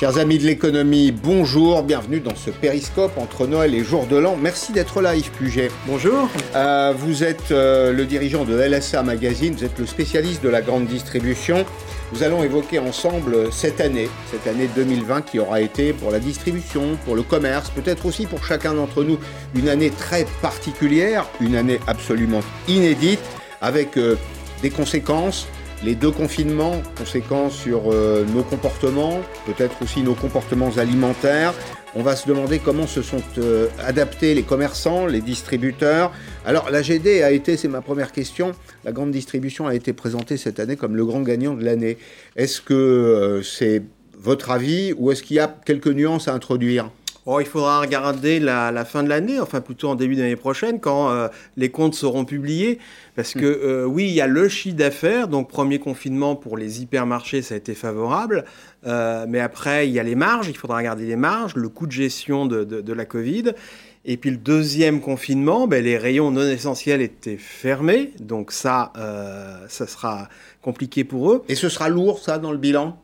Chers amis de l'économie, bonjour, bienvenue dans ce périscope entre Noël et Jour de l'An. Merci d'être là Yves Puget. Bonjour. Euh, vous êtes euh, le dirigeant de LSA Magazine, vous êtes le spécialiste de la grande distribution. Nous allons évoquer ensemble cette année, cette année 2020 qui aura été pour la distribution, pour le commerce, peut-être aussi pour chacun d'entre nous une année très particulière, une année absolument inédite, avec euh, des conséquences, les deux confinements, conséquences sur euh, nos comportements, peut-être aussi nos comportements alimentaires. On va se demander comment se sont euh, adaptés les commerçants, les distributeurs. Alors la GD a été, c'est ma première question, la grande distribution a été présentée cette année comme le grand gagnant de l'année. Est-ce que euh, c'est votre avis ou est-ce qu'il y a quelques nuances à introduire? Oh, il faudra regarder la, fin de l'année, enfin plutôt en début d'année prochaine, quand euh, les comptes seront publiés. Parce que hmm. euh, oui, il y a le chiffre d'affaires, donc premier confinement pour les hypermarchés, ça a été favorable. Euh, mais après, il y a les marges, il faudra regarder les marges, le coût de gestion de, la Covid. Et puis le deuxième confinement, ben, les rayons non essentiels étaient fermés, donc ça, ça sera compliqué pour eux. Et ce sera lourd, ça, dans le bilan?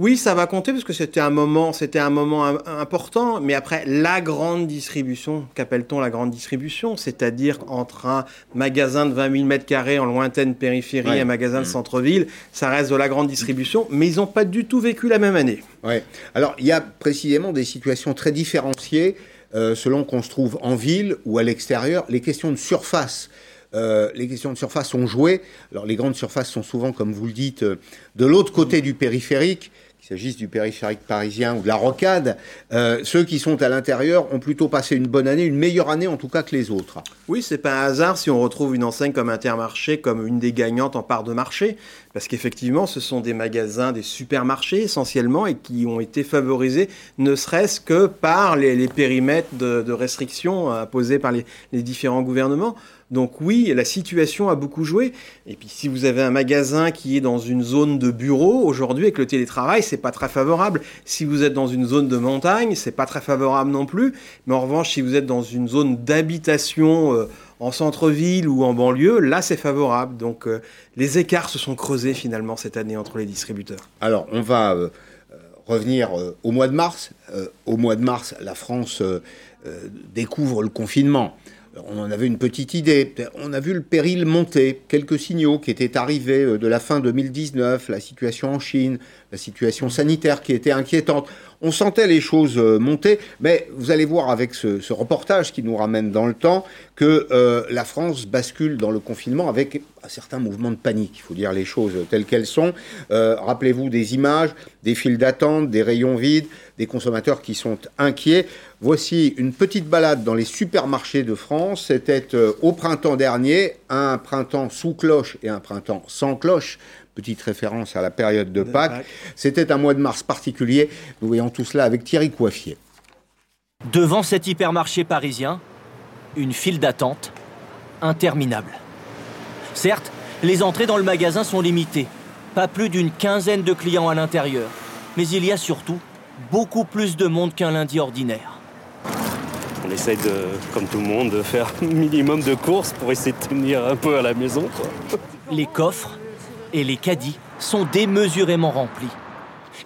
Oui, ça va compter parce que c'était un moment, c'était un moment important. Mais après, la grande distribution, qu'appelle-t-on la grande distribution? C'est-à-dire entre un magasin de 20 000 mètres carrés en lointaine périphérie et un magasin de mmh. centre-ville, ça reste de la grande distribution. Mais ils n'ont pas du tout vécu la même année. Ouais. Alors, il y a précisément des situations très différenciées euh, selon qu'on se trouve en ville ou à l'extérieur. Les questions de surface. Euh, les questions de surface ont joué. Alors les grandes surfaces sont souvent, comme vous le dites, euh, de l'autre côté du périphérique s'agisse du périphérique parisien ou de la rocade, euh, ceux qui sont à l'intérieur ont plutôt passé une bonne année, une meilleure année en tout cas que les autres. Oui, c'est pas un hasard si on retrouve une enseigne comme Intermarché comme une des gagnantes en part de marché, parce qu'effectivement, ce sont des magasins, des supermarchés essentiellement, et qui ont été favorisés ne serait-ce que par les, périmètres de, restrictions imposés par les différents gouvernements. Donc oui, la situation a beaucoup joué. Et puis si vous avez un magasin qui est dans une zone de bureau aujourd'hui avec le télétravail, c'est pas très favorable. Si vous êtes dans une zone de montagne, c'est pas très favorable non plus. Mais en revanche, si vous êtes dans une zone d'habitation euh, en centre-ville ou en banlieue, là c'est favorable. Donc euh, les écarts se sont creusés finalement cette année entre les distributeurs. Alors on va euh, revenir au mois de mars. au mois de mars, la France découvre le confinement on en avait une petite idée. On a vu le péril monter, quelques signaux qui étaient arrivés euh, de la fin 2019, la situation en Chine, la situation sanitaire qui était inquiétante. On sentait les choses euh, monter, mais vous allez voir avec ce, reportage qui nous ramène dans le temps que euh, la France bascule dans le confinement avec un certain mouvement de panique. Il faut dire les choses telles qu'elles sont. Rappelez-vous des images, des files d'attente, des rayons vides, des consommateurs qui sont inquiets. Voici une petite balade dans les supermarchés de France. C'était euh, au printemps dernier, un printemps sous cloche et un printemps sans cloche. Petite référence à la période de, Pâques. C'était un mois de mars particulier. Nous voyons tout cela avec Thierry Coiffier. Devant cet hypermarché parisien, une file d'attente interminable. Certes, les entrées dans le magasin sont limitées. Pas plus d'une quinzaine de clients à l'intérieur. Mais il y a surtout beaucoup plus de monde qu'un lundi ordinaire. On essaye, de, comme tout le monde, de faire un minimum de courses pour essayer de tenir un peu à la maison. Les coffres et les caddies sont démesurément remplis.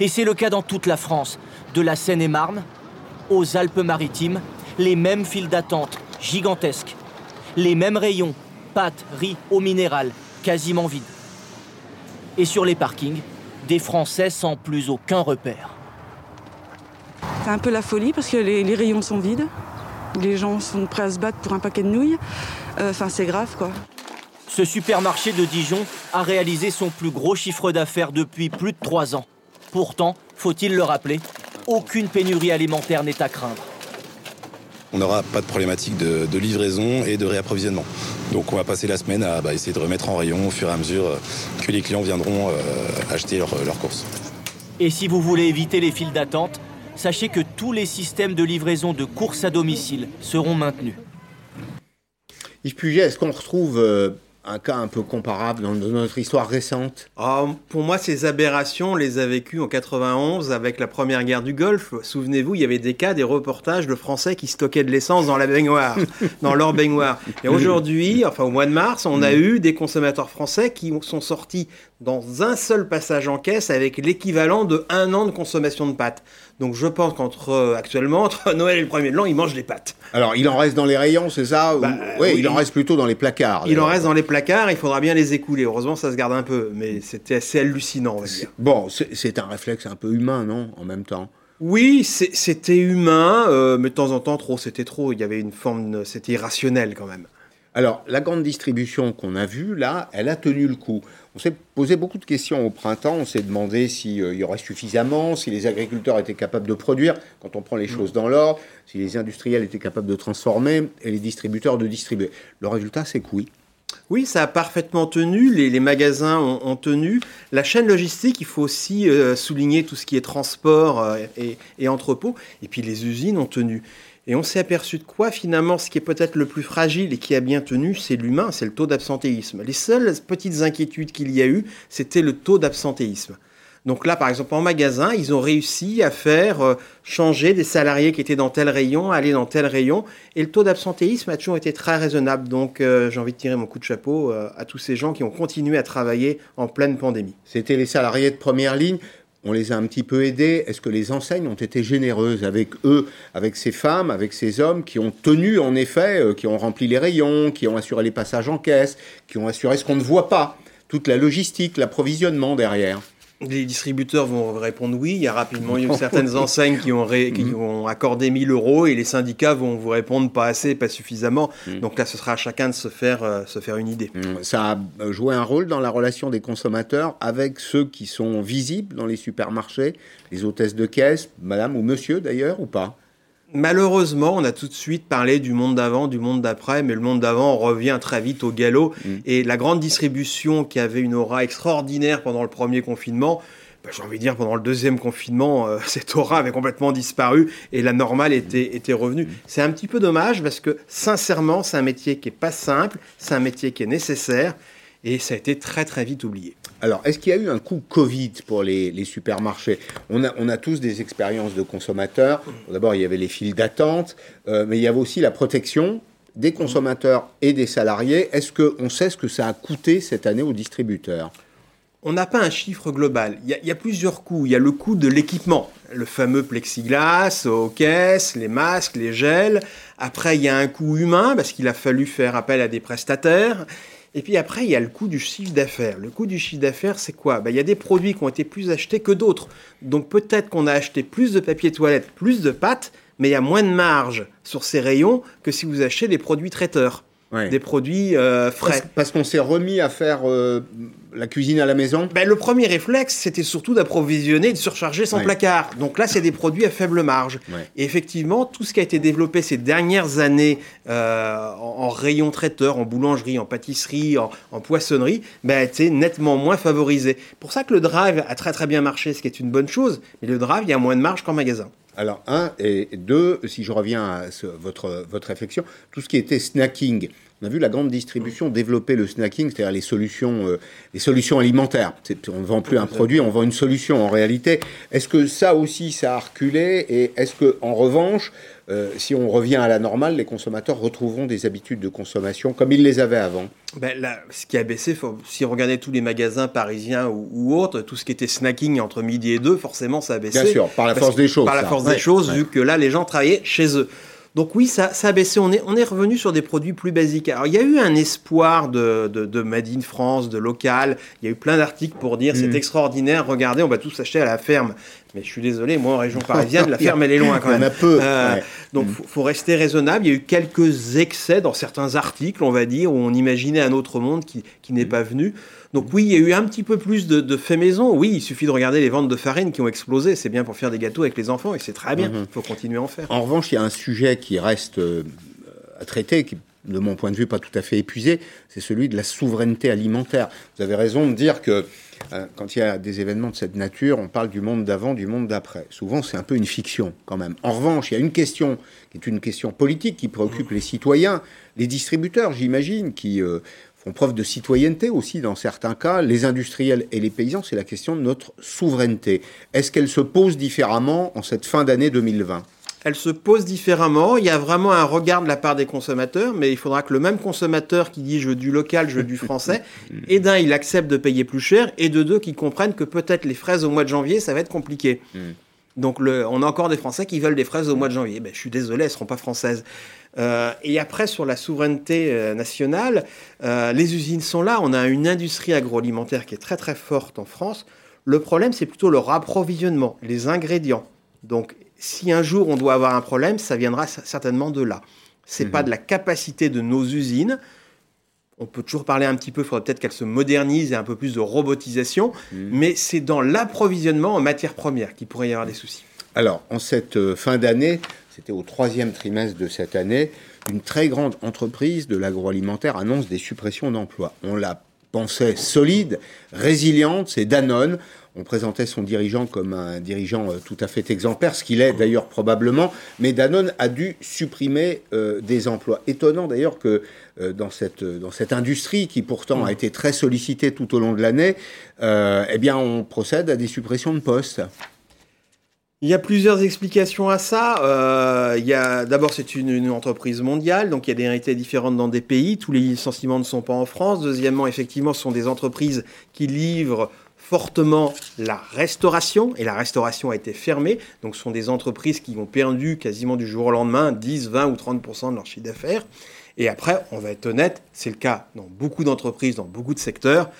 Et c'est le cas dans toute la France, de la Seine-et-Marne aux Alpes-Maritimes, les mêmes files d'attente gigantesques, les mêmes rayons, pâtes, riz, eau minérale, quasiment vides. Et sur les parkings, des Français sans plus aucun repère. C'est un peu la folie parce que les, rayons sont vides. Les gens sont prêts à se battre pour un paquet de nouilles. Euh, enfin, c'est grave, quoi. Ce supermarché de Dijon a réalisé son plus gros chiffre d'affaires depuis plus de trois ans. Pourtant, faut-il le rappeler, aucune pénurie alimentaire n'est à craindre. On n'aura pas de problématique de, livraison et de réapprovisionnement. Donc on va passer la semaine à bah, essayer de remettre en rayon au fur et à mesure euh, que les clients viendront euh, acheter leurs courses. Et si vous voulez éviter les files d'attente, sachez que tous les systèmes de livraison de courses à domicile seront maintenus. Yves Puget, est-ce qu'on retrouve euh, un cas un peu comparable dans notre histoire récente ah, Pour moi, ces aberrations, on les a vécues en 91 avec la première guerre du Golfe. Souvenez-vous, il y avait des cas, des reportages de Français qui stockaient de l'essence dans la baignoire, dans leur baignoire. Et aujourd'hui, enfin au mois de mars, on a eu des consommateurs français qui sont sortis dans un seul passage en caisse avec l'équivalent de un an de consommation de pâtes. Donc je pense qu'entre euh, actuellement, entre Noël et le premier de l'an, ils mangent des pâtes. Alors, il en reste dans les rayons, c'est ça Bah, Ou- ouais, oui, il en reste plutôt dans les placards. Il en reste dans les placards, il faudra bien les écouler. Heureusement, ça se garde un peu, mais c'était assez hallucinant, on va dire. Bon, c'est un réflexe un peu humain, non En même temps? Oui, c'était humain, euh, mais de temps en temps, trop, c'était trop. Il y avait une forme, de- c'était irrationnel quand même. Alors, la grande distribution qu'on a vue, là, elle a tenu le coup. On s'est posé beaucoup de questions au printemps. On s'est demandé s'il y aurait suffisamment, si les agriculteurs étaient capables de produire, quand on prend les choses dans l'ordre, si les industriels étaient capables de transformer et les distributeurs de distribuer. Le résultat, c'est que oui. Oui, ça a parfaitement tenu, les, les magasins ont, ont tenu. La chaîne logistique, il faut aussi euh, souligner tout ce qui est transport euh, et, et entrepôt. Et puis les usines ont tenu. Et on s'est aperçu de quoi finalement ce qui est peut-être le plus fragile et qui a bien tenu, c'est l'humain, c'est le taux d'absentéisme. Les seules petites inquiétudes qu'il y a eu, c'était le taux d'absentéisme. Donc là, par exemple, en magasin, ils ont réussi à faire euh, changer des salariés qui étaient dans tel rayon, aller dans tel rayon. Et le taux d'absentéisme a toujours été très raisonnable. Donc euh, j'ai envie de tirer mon coup de chapeau euh, à tous ces gens qui ont continué à travailler en pleine pandémie. C'était les salariés de première ligne. On les a un petit peu aidés. Est-ce que les enseignes ont été généreuses avec eux, avec ces femmes, avec ces hommes qui ont tenu, en effet, euh, qui ont rempli les rayons, qui ont assuré les passages en caisse, qui ont assuré ce qu'on ne voit pas, toute la logistique, l'approvisionnement derrière Les distributeurs vont répondre oui. Il y a rapidement eu certaines enseignes qui ont, ré- qui ont accordé 1000 euros et les syndicats vont vous répondre pas assez, pas suffisamment. Donc là, ce sera à chacun de se faire, euh, se faire une idée. Hum, Ça a joué un rôle dans la relation des consommateurs avec ceux qui sont visibles dans les supermarchés, les hôtesses de caisse, madame ou monsieur d'ailleurs, ou pas? Malheureusement, on a tout de suite parlé du monde d'avant, du monde d'après, mais le monde d'avant revient très vite au galop. Mm. Et la grande distribution qui avait une aura extraordinaire pendant le premier confinement, bah, j'ai envie de dire pendant le deuxième confinement, euh, cette aura avait complètement disparu et la normale était, était revenue. C'est un petit peu dommage parce que sincèrement, c'est un métier qui est pas simple, c'est un métier qui est nécessaire et ça a été très très vite oublié. Alors, est-ce qu'il y a eu un coup Covid pour les, supermarchés? On a, tous des expériences de consommateurs. D'abord, il y avait les files d'attente, euh, mais il y avait aussi la protection des consommateurs et des salariés. Est-ce qu'on sait ce que ça a coûté cette année aux distributeurs? On n'a pas un chiffre global. Il y, y a plusieurs coûts. Il y a le coût de l'équipement, le fameux plexiglas aux caisses, les masques, les gels. Après, il y a un coût humain parce qu'il a fallu faire appel à des prestataires. Et puis après, il y a le coût du chiffre d'affaires. Le coût du chiffre d'affaires, c'est quoi? Ben, Il y a des produits qui ont été plus achetés que d'autres. Donc peut-être qu'on a acheté plus de papier toilette, plus de pâtes, mais il y a moins de marge sur ces rayons que si vous achetez des produits traiteurs, Ouais. des produits euh, frais. Parce, parce qu'on s'est remis à faire euh, la cuisine à la maison Ben, le premier réflexe, c'était surtout d'approvisionner et de surcharger son Ouais. placard. Donc là, c'est des produits à faible marge. Ouais. Et effectivement, tout ce qui a été développé ces dernières années euh, en, en rayon traiteur, en boulangerie, en pâtisserie, en, en poissonnerie, ben, a été nettement moins favorisé. Pour ça que le drive a très très bien marché, ce qui est une bonne chose. Mais le drive, il y a moins de marge qu'en magasin. Alors, un, et deux, si je reviens à votre, votre réflexion, tout ce qui était snacking. On a vu la grande distribution développer le snacking, c'est-à-dire les solutions, euh, les solutions alimentaires. On ne vend plus un produit, on vend une solution en réalité. Est-ce que ça aussi, ça a reculé Et est-ce que, en revanche, euh, si on revient à la normale, les consommateurs retrouveront des habitudes de consommation comme ils les avaient avant Ben là, ce qui a baissé, faut- si on regardait tous les magasins parisiens ou, ou autres, tout ce qui était snacking entre midi et deux, forcément, ça a baissé. Bien sûr, par la force que- des choses. Par la force Ouais, des choses, ouais. vu que là, les gens travaillaient chez eux. Donc oui, ça, ça a baissé. On est, on est revenu sur des produits plus basiques. Alors, il y a eu un espoir de, de, de Made in France, de local. Il y a eu plein d'articles pour dire Mm. c'est extraordinaire, regardez, on va tous acheter à la ferme. Mais je suis désolé, moi, en région parisienne, la ferme, elle est loin quand Il y en même. a peu. Euh, ouais. donc, faut, faut rester raisonnable. Il y a eu quelques excès dans certains articles, on va dire, où on imaginait un autre monde qui, qui n'est pas venu. Donc oui, il y a eu un petit peu plus de, de faits maison. Oui, il suffit de regarder les ventes de farine qui ont explosé. C'est bien pour faire des gâteaux avec les enfants et c'est très bien. Il faut continuer à en faire. En revanche, il y a un sujet qui reste euh, à traiter, qui, de mon point de vue, pas tout à fait épuisé, c'est celui de la souveraineté alimentaire. Vous avez raison de dire que euh, quand il y a des événements de cette nature, on parle du monde d'avant, du monde d'après. Souvent, c'est un peu une fiction quand même. En revanche, il y a une question qui est une question politique qui préoccupe les citoyens, les distributeurs, j'imagine, qui euh, font preuve de citoyenneté aussi dans certains cas, les industriels et les paysans, c'est la question de notre souveraineté. Est-ce qu'elle se pose différemment en cette fin d'année 2020 Elle se pose différemment. Il y a vraiment un regard de la part des consommateurs, mais il faudra que le même consommateur qui dit je veux du local, je veux du français, et d'un, il accepte de payer plus cher, et de deux, qu'il comprenne que peut-être les fraises au mois de janvier, ça va être compliqué. Donc le, on a encore des Français qui veulent des fraises au mois de janvier. Ben, je suis désolé, elles ne seront pas françaises. Euh, et après, sur la souveraineté euh, nationale, euh, les usines sont là. On a une industrie agroalimentaire qui est très très forte en France. Le problème, c'est plutôt leur approvisionnement, les ingrédients. Donc, si un jour on doit avoir un problème, ça viendra certainement de là. C'est pas de la capacité de nos usines. On peut toujours parler un petit peu, il faudrait peut-être qu'elles se modernisent et un peu plus de robotisation, mais c'est dans l'approvisionnement en matières premières qu'il pourrait y avoir des soucis. Alors, en cette fin d'année, c'était au troisième trimestre de cette année, une très grande entreprise de l'agroalimentaire annonce des suppressions d'emplois. On la pensait solide, résiliente, c'est Danone. On présentait son dirigeant comme un dirigeant euh, tout à fait exemplaire, ce qu'il est d'ailleurs probablement, mais Danone a dû supprimer euh, des emplois. Étonnant d'ailleurs que euh, dans, cette, dans cette industrie qui pourtant a été très sollicitée tout au long de l'année, eh bien on procède à des suppressions de postes. Il y a plusieurs explications à ça. Euh, il y a d'abord c'est une, une, entreprise mondiale, donc il y a des réalités différentes dans des pays. Tous les licenciements ne sont pas en France. Deuxièmement, effectivement, ce sont des entreprises qui livrent fortement la restauration, et la restauration a été fermée. Donc ce sont des entreprises qui ont perdu quasiment du jour au lendemain 10, 20 ou 30% de leur chiffre d'affaires. Et après, on va être honnête, c'est le cas dans beaucoup d'entreprises, dans beaucoup de secteurs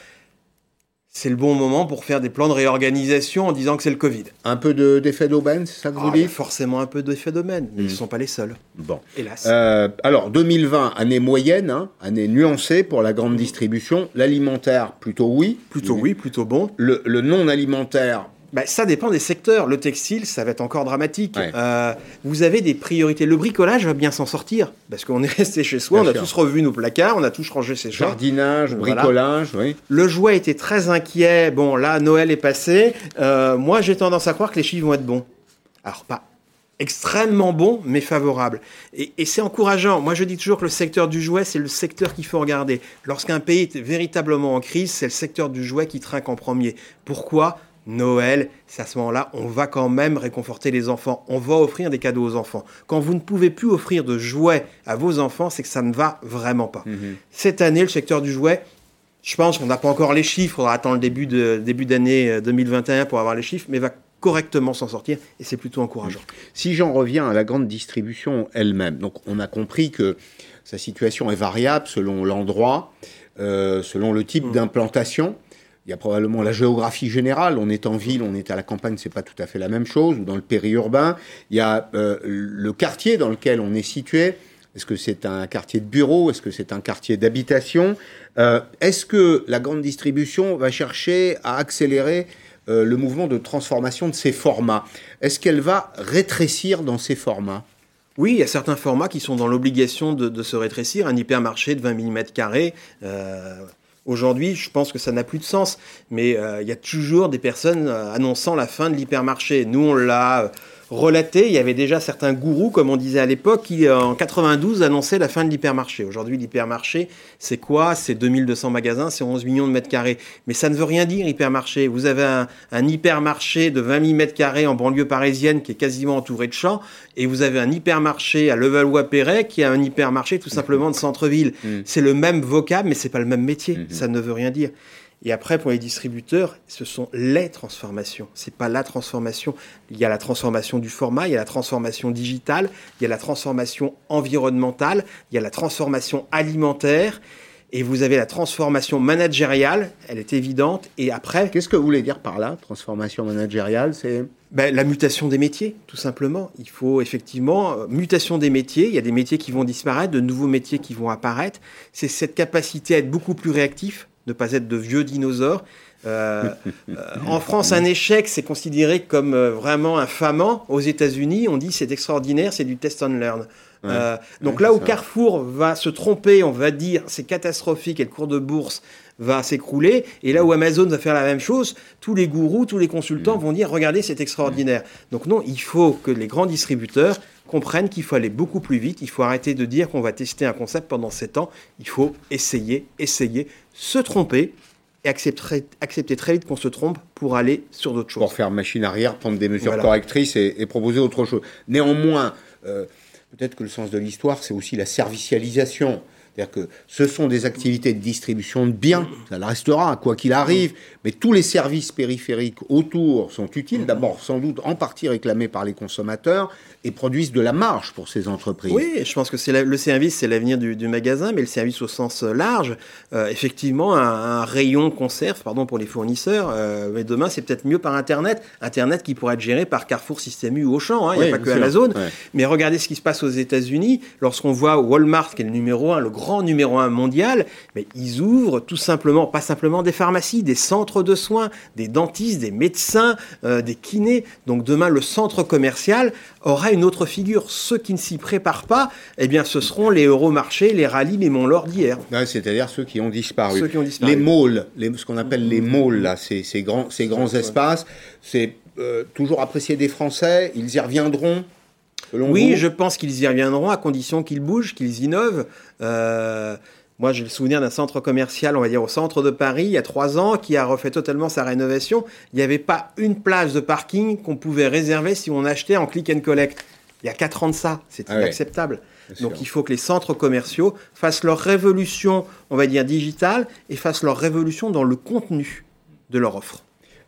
c'est le bon moment pour faire des plans de réorganisation en disant que c'est le Covid. Un peu d'effet d'aubaine, c'est ça que vous ah, dites Forcément un peu d'effet d'aubaine, mais ils ne hmm. sont pas les seuls. Bon. Hélas. Euh, alors, 2020, année moyenne, hein, année nuancée pour la grande distribution. L'alimentaire, plutôt oui. Plutôt oui, plutôt bon. Le, le non-alimentaire, bah, ça dépend des secteurs. Le textile, ça va être encore dramatique. Euh, vous avez des priorités. Le bricolage va bien s'en sortir parce qu'on est resté chez soi, on a tous revu nos placards, on a tous rangé ses choses. Jardinage, bricolage, oui. Le jouet était très inquiet. Bon, là, Noël est passé. Euh, moi, j'ai tendance à croire que les chiffres vont être bons. Alors, pas extrêmement bons, mais favorables. Et, et c'est encourageant. Moi, je dis toujours que le secteur du jouet, c'est le secteur qu'il faut regarder. Lorsqu'un pays est véritablement en crise, c'est le secteur du jouet qui trinque en premier. Pourquoi? Noël, c'est à ce moment-là, on va quand même réconforter les enfants. On va offrir des cadeaux aux enfants. Quand vous ne pouvez plus offrir de jouets à vos enfants, c'est que ça ne va vraiment pas. Mhm. Cette année, le secteur du jouet, je pense qu'on n'a pas encore les chiffres. On va attendre le début de début d'année 2021 euh, pour avoir les chiffres, mais va correctement s'en sortir et c'est plutôt encourageant. Si j'en reviens à la grande distribution elle-même, donc on a compris que sa situation est variable selon l'endroit, euh, selon le type mm. d'implantation. Il y a probablement la géographie générale. On est en ville, on est à la campagne, c'est pas tout à fait la même chose. Ou dans le périurbain, il y a euh, le quartier dans lequel on est situé. Est-ce que c'est un quartier de bureau Est-ce que c'est un quartier d'habitation euh, Est-ce que la grande distribution va chercher à accélérer euh, le mouvement de transformation de ses formats? Est-ce qu'elle va rétrécir dans ses formats? Oui, il y a certains formats qui sont dans l'obligation de, de, se rétrécir. Un hypermarché de 20 mm, euh, Aujourd'hui, je pense que ça n'a plus de sens, mais euh, il y a toujours des personnes euh, annonçant la fin de l'hypermarché. Nous, on l'a relaté. Il y avait déjà certains gourous, comme on disait à l'époque, qui euh, en 92 annonçaient la fin de l'hypermarché. Aujourd'hui, l'hypermarché, c'est quoi? C'est 2200 magasins, c'est 11 millions de mètres carrés. Mais ça ne veut rien dire, hypermarché. Vous avez un, hypermarché de 20 000 mètres carrés en banlieue parisienne qui est quasiment entouré de champs, et vous avez un hypermarché à Levallois-Perret qui a un hypermarché tout simplement de centre-ville. Mmh. C'est le même vocable, mais c'est pas le même métier. Mmh. Ça ne veut rien dire. Et après, pour les distributeurs, ce sont les transformations. C'est pas la transformation. Il y a la transformation du format, il y a la transformation digitale, il y a la transformation environnementale, il y a la transformation alimentaire. Et vous avez la transformation managériale, elle est évidente. Et après. Qu'est-ce que vous voulez dire par là, transformation managériale? C'est. Ben, la mutation des métiers, tout simplement. Il faut effectivement, euh, mutation des métiers, il y a des métiers qui vont disparaître, de nouveaux métiers qui vont apparaître. C'est cette capacité à être beaucoup plus réactif, ne pas être de vieux dinosaures. Euh, euh, en France, un échec, c'est considéré comme euh, vraiment infamant. Aux États-Unis, on dit c'est extraordinaire, c'est du test and learn. donc là où Carrefour va se tromper, on va dire c'est catastrophique et le cours de bourse va s'écrouler. Et là où Amazon va faire la même chose, tous les gourous, tous les consultants mm. vont dire regardez, c'est extraordinaire. Donc non, il faut que les grands distributeurs comprennent qu'il faut aller beaucoup plus vite. Il faut arrêter de dire qu'on va tester un concept pendant 7 ans. Il faut essayer, essayer, se tromper et accepter, accepter très vite qu'on se trompe pour aller sur d'autres choses. Pour faire machine arrière, prendre des mesures correctrices et, proposer autre chose. Néanmoins, euh, peut-être que le sens de l'histoire, c'est aussi la servicialisation C'est-à-dire que ce sont des activités de distribution de biens, ça le restera, quoi qu'il arrive, mais tous les services périphériques autour sont utiles, d'abord sans doute en partie réclamés par les consommateurs, et produisent de la marge pour ces entreprises. Oui, je pense que c'est la- le service, c'est l'avenir du, du magasin, mais le service au sens large, euh, effectivement, un, un rayon conserve, pardon pour les fournisseurs, euh, mais demain c'est peut-être mieux par Internet, Internet qui pourrait être géré par Carrefour, Système U ou Auchan, hein, il n'y Oui, a pas que sûr. Amazon. Ouais. Mais regardez ce qui se passe aux États-Unis, lorsqu'on voit Walmart, qui est le numéro un, le grand numéro un mondial, mais ils ouvrent tout simplement, pas simplement des pharmacies, des centres de soins, des dentistes, des médecins, euh, des kinés. Donc demain, le centre commercial aura une autre figure. Ceux qui ne s'y préparent pas, eh bien, ce seront les Euromarchés, les rallyes, les Montlord d'hier. Ouais, C'est-à-dire ceux qui ont disparu. Ceux qui ont disparu. Les malls, les- ce qu'on appelle les malls, là, ces, ces grands, ces grands espaces, c'est euh, toujours apprécié des Français. Ils y reviendront, selon Oui, vous je pense qu'ils y reviendront à condition qu'ils bougent, qu'ils innovent. Euh, moi, j'ai le souvenir d'un centre commercial, on va dire au centre de Paris, il y a trois ans, qui a refait totalement sa rénovation. Il n'y avait pas une place de parking qu'on pouvait réserver si on achetait en click and collect. Il y a quatre ans de ça, c'est Ah inacceptable. Donc sûr. il faut que les centres commerciaux fassent leur révolution, on va dire digitale, et fassent leur révolution dans le contenu de leur offre.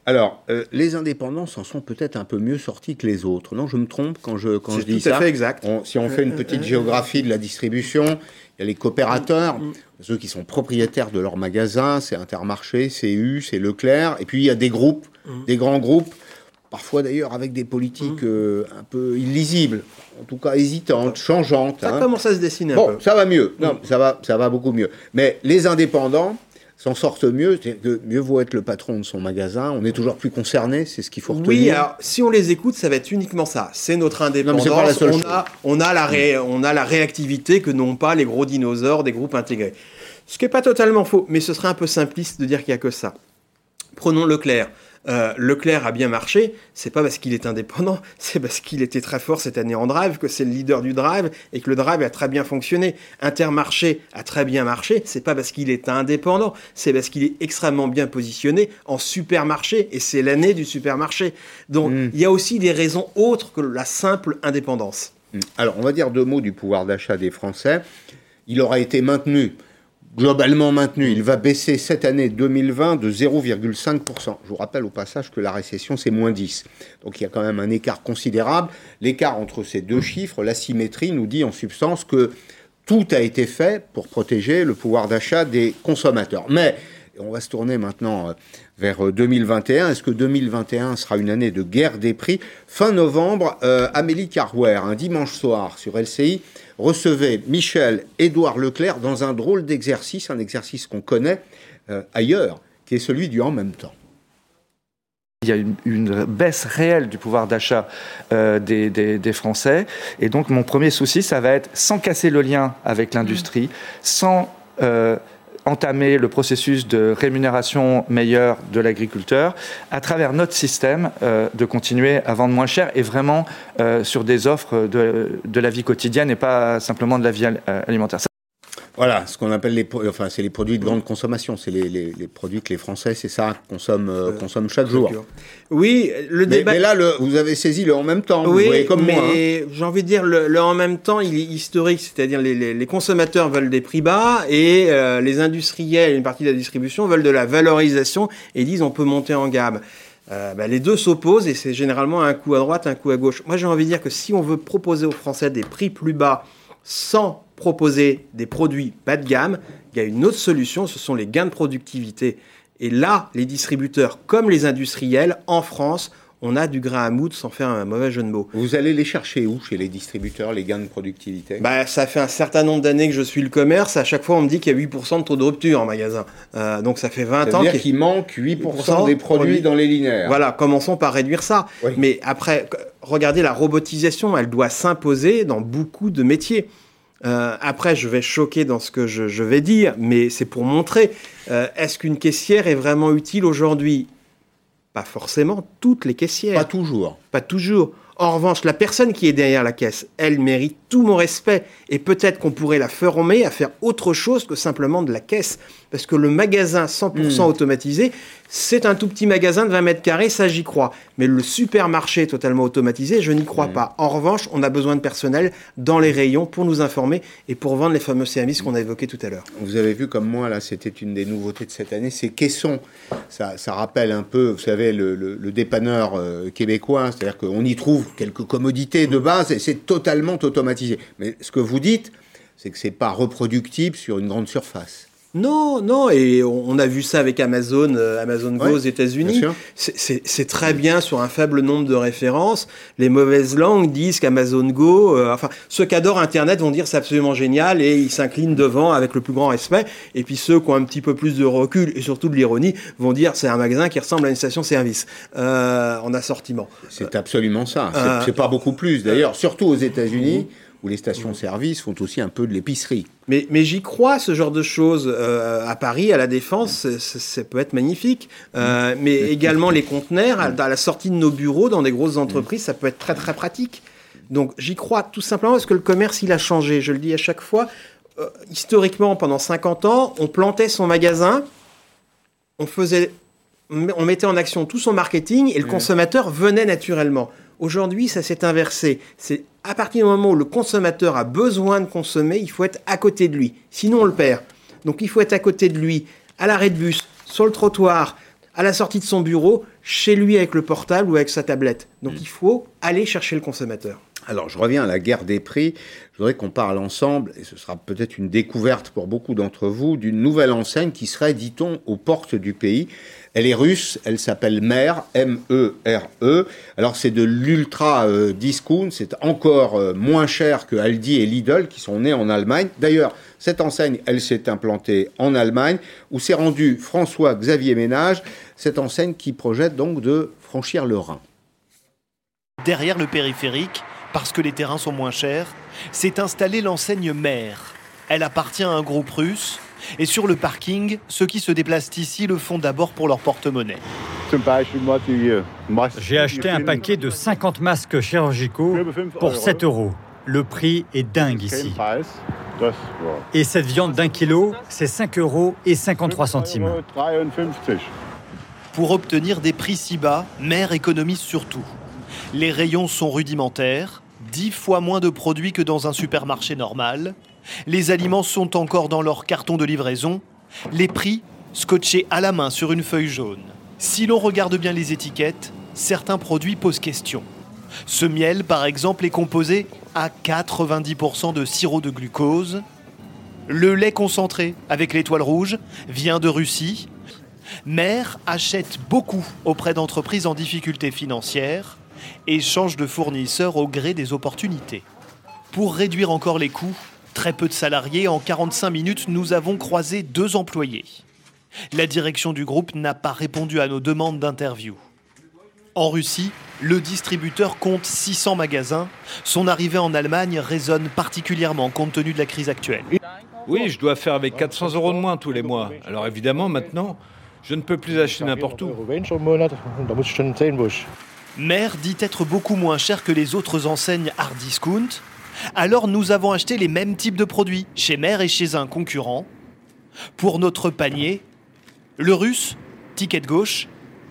Alors, euh, les indépendants s'en sont peut-être un peu mieux sortis que les autres. Non, je me trompe quand je, quand C'est je dis tout à ça. fait exact. On- si on fait une petite géographie de la distribution, il y a les coopérateurs, Mm, ceux qui sont propriétaires de leurs magasins, c'est Intermarché, c'est U, c'est Leclerc, et puis il y a des groupes, Mm. des grands groupes, parfois d'ailleurs avec des politiques euh, un peu illisibles, en tout cas hésitantes, changeantes. Ça hein. commence à se dessiner un Bon, peu. Mm. ça va mieux. Non, ça va, ça va beaucoup mieux. Mais les indépendants s'en sortent mieux. C'est que mieux vaut être le patron de son magasin. On est toujours plus concerné. C'est ce qu'il faut retenir. Oui, alors si on les écoute, ça va être uniquement ça. C'est notre indépendance. c'est pas la seule on, a, on, a la ré- on a la réactivité que n'ont pas les gros dinosaures des groupes intégrés. Ce qui n'est pas totalement faux, mais ce serait un peu simpliste de dire qu'il n'y a que ça. Prenons Leclerc. Euh, Leclerc a bien marché, c'est pas parce qu'il est indépendant, c'est parce qu'il était très fort cette année en drive, que c'est le leader du drive et que le drive a très bien fonctionné. Intermarché a très bien marché, c'est pas parce qu'il est indépendant, c'est parce qu'il est extrêmement bien positionné en supermarché et c'est l'année du supermarché. Donc Mm. il y a aussi des raisons autres que la simple indépendance. Mm. Alors, on va dire deux mots du pouvoir d'achat des Français. Il aura été maintenu, globalement maintenu. Il va baisser cette année 2020 de 0,5%. Je vous rappelle au passage que la récession, c'est moins 10. Donc, il y a quand même un écart considérable. L'écart entre ces deux chiffres, l'asymétrie, nous dit en substance que tout a été fait pour protéger le pouvoir d'achat des consommateurs. Mais on va se tourner maintenant euh, vers euh, 2021. Est-ce que 2021 sera une année de guerre des prix? Fin novembre, euh, Amélie Carwer, un dimanche soir sur LCI, recevait Michel Édouard Leclerc dans un drôle d'exercice, un exercice qu'on connaît euh, ailleurs, qui est celui du en même temps. Il y a une, une baisse réelle du pouvoir d'achat euh, des, des- des Français. Et donc, mon premier souci, ça va être sans casser le lien avec l'industrie, sans euh, entamer le processus de rémunération meilleure de l'agriculteur, à travers notre système, euh, de continuer à vendre moins cher et vraiment euh, sur des offres de, de la vie quotidienne et pas simplement de la vie euh, alimentaire. Voilà, ce qu'on appelle les, enfin, c'est les produits de grande consommation. C'est les, les- les produits que les Français, c'est ça, consomment, euh, consomment chaque jour. Oui, le Mais, débat. mais là, le- vous avez saisi le en même temps. vous Oui, voyez comme mais hein. j'ai envie de dire, le, le en même temps, il est historique, c'est-à-dire les, les, consommateurs veulent des prix bas et euh, les industriels une partie de la distribution veulent de la valorisation et disent on peut monter en gamme. Euh, bah, les deux s'opposent et c'est généralement un coup à droite, un coup à gauche. Moi j'ai envie de dire que si on veut proposer aux Français des prix plus bas sans proposer des produits bas de gamme, il y a une autre solution, ce sont les gains de productivité. Et là, les distributeurs comme les industriels en France, on a du grain à moudre sans faire un mauvais jeu de mots. Vous allez les chercher où chez les distributeurs, les gains de productivité? Bah, ça fait un certain nombre d'années que je suis le commerce. À chaque fois, on me dit qu'il y a 8% de taux de rupture en magasin. Euh, donc, ça fait 20 Ça ans veut dire qu'il qu'il manque 8% 8% des produits produits. dans les linéaires. Voilà, commençons par réduire ça. Oui. Mais après, regardez la robotisation, elle doit s'imposer dans beaucoup de métiers. Euh, après, je vais choquer dans ce que je, je vais dire, mais c'est pour montrer. euh, Est-ce qu'une caissière est vraiment utile aujourd'hui? Pas forcément toutes les caissières. Pas toujours. Pas toujours. En revanche, la personne qui est derrière la caisse, elle mérite tout mon respect. Et peut-être qu'on pourrait la former à faire autre chose que simplement de la caisse. Parce que le magasin 100% automatisé, c'est un tout petit magasin de 20 mètres carrés, ça j'y crois. Mais le supermarché totalement automatisé, je n'y crois Mmh. pas. En revanche, on a besoin de personnel dans les rayons pour nous informer et pour vendre les fameux services qu'on a évoqués tout à l'heure. Vous avez vu comme moi, là, c'était une des nouveautés de cette année, c'est caissons. Ça, ça rappelle un peu, vous savez, le, le- le dépanneur euh, québécois, c'est-à-dire qu'on y trouve quelques commodités de base et c'est totalement automatisé. Mais ce que vous dites, c'est que c'est pas reproductible sur une grande surface. Non, non, et on a vu ça avec Amazon, euh, Amazon Go Ouais, aux États-Unis. C'est- très bien sur un faible nombre de références. Les mauvaises langues disent qu'Amazon Go, euh, enfin, ceux qui adorent Internet vont dire c'est absolument génial et ils s'inclinent devant avec le plus grand respect. Et puis ceux qui ont un petit peu plus de recul et surtout de l'ironie vont dire c'est un magasin qui ressemble à une station-service euh, en assortiment. C'est absolument ça. C'est euh, c'est pas beaucoup plus. D'ailleurs, surtout aux États-Unis, où les stations-service font aussi un peu de l'épicerie. Mais, mais j'y crois, ce genre de choses. Euh, à Paris, à la Défense, c'est- ça peut être magnifique. Euh, mais également les conteneurs, à, à la sortie de nos bureaux, dans des grosses entreprises, ça peut être très très pratique. Donc j'y crois tout simplement parce que le commerce, il a changé. Je le dis à chaque fois. Euh, historiquement, pendant 50 ans, on plantait son magasin, on faisait, on mettait en action tout son marketing et le consommateur venait naturellement. Aujourd'hui, ça s'est inversé. C'est à partir du moment où le consommateur a besoin de consommer, il faut être à côté de lui. Sinon, on le perd. Donc, il faut être à côté de lui, à l'arrêt de bus, sur le trottoir, à la sortie de son bureau, chez lui avec le portable ou avec sa tablette. Donc, il faut aller chercher le consommateur. Alors, je reviens à la guerre des prix. Je voudrais qu'on parle ensemble, et ce sera peut-être une découverte pour beaucoup d'entre vous, d'une nouvelle enseigne qui serait, dit-on, aux portes du pays. Elle est russe, elle s'appelle MER, M-E-R-E. Alors, c'est de l'ultra euh, discount, c'est encore euh, moins cher que Aldi et Lidl qui sont nés en Allemagne. D'ailleurs, cette enseigne, elle s'est implantée en Allemagne, où s'est rendu François-Xavier Ménage, cette enseigne qui projette donc de franchir le Rhin. Derrière le périphérique, parce que les terrains sont moins chers, s'est installée l'enseigne Mère. Elle appartient à un groupe russe. Et sur le parking, ceux qui se déplacent ici le font d'abord pour leur porte-monnaie. J'ai acheté un paquet de 50 masques chirurgicaux pour 7 euros. Le prix est dingue ici. Et cette viande d'un kilo, c'est 5 euros et 53 centimes. Pour obtenir des prix si bas, Mère économise surtout. Les rayons sont rudimentaires, 10 fois moins de produits que dans un supermarché normal. Les aliments sont encore dans leur carton de livraison. Les prix scotchés à la main sur une feuille jaune. Si l'on regarde bien les étiquettes, certains produits posent question. Ce miel, par exemple, est composé à 90% de sirop de glucose. Le lait concentré, avec l'étoile rouge, vient de Russie. Mère achète beaucoup auprès d'entreprises en difficulté financière et change de fournisseur au gré des opportunités. Pour réduire encore les coûts, très peu de salariés, en 45 minutes, nous avons croisé deux employés. La direction du groupe n'a pas répondu à nos demandes d'interview. En Russie, le distributeur compte 600 magasins. Son arrivée en Allemagne résonne particulièrement compte tenu de la crise actuelle. Oui, je dois faire avec 400 euros de moins tous les mois. Alors évidemment, maintenant, je ne peux plus acheter n'importe où. Mère dit être beaucoup moins cher que les autres enseignes hard discount. Alors nous avons acheté les mêmes types de produits chez Mère et chez un concurrent. Pour notre panier, le russe, ticket de gauche,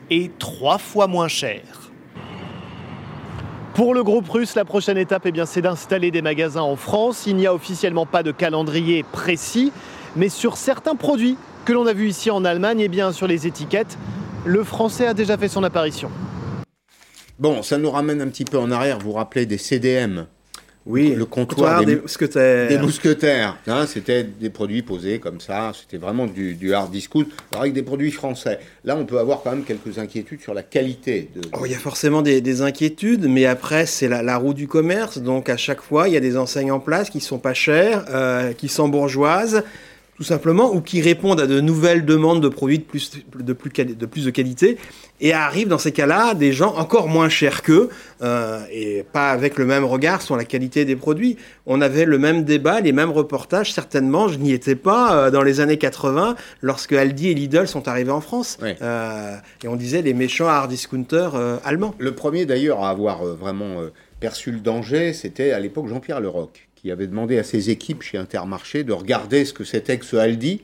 est trois fois moins cher. Pour le groupe russe, la prochaine étape, eh bien, c'est d'installer des magasins en France. Il n'y a officiellement pas de calendrier précis, mais sur certains produits que l'on a vus ici en Allemagne, eh bien, sur les étiquettes, le français a déjà fait son apparition. Bon, ça nous ramène un petit peu en arrière. Vous vous rappelez des CDM Oui, le comptoir des, des, mousquetaires. des mousquetaires. hein, c'était des produits posés comme ça. C'était vraiment du, du hard discount, alors avec des produits français. Là, on peut avoir quand même quelques inquiétudes sur la qualité. De... Oh, il y a forcément des, des inquiétudes, mais après, c'est la, la, roue du commerce. Donc, à chaque fois, il y a des enseignes en place qui sont pas chères, euh, qui sont bourgeoises, tout simplement, ou qui répondent à de nouvelles demandes de produits de plus de, plus, de, plus de qualité, et arrivent dans ces cas-là des gens encore moins chers qu'eux, euh, et pas avec le même regard sur la qualité des produits. On avait le même débat, les mêmes reportages, certainement, je n'y étais pas, euh, dans les années 80, lorsque Aldi et Lidl sont arrivés en France, oui. euh, et on disait les méchants hard discounters euh, allemands. Le premier d'ailleurs à avoir euh, vraiment perçu le danger, c'était à l'époque Jean-Pierre Leroc qui avait demandé à ses équipes chez Intermarché de regarder ce que c'était que ce Aldi.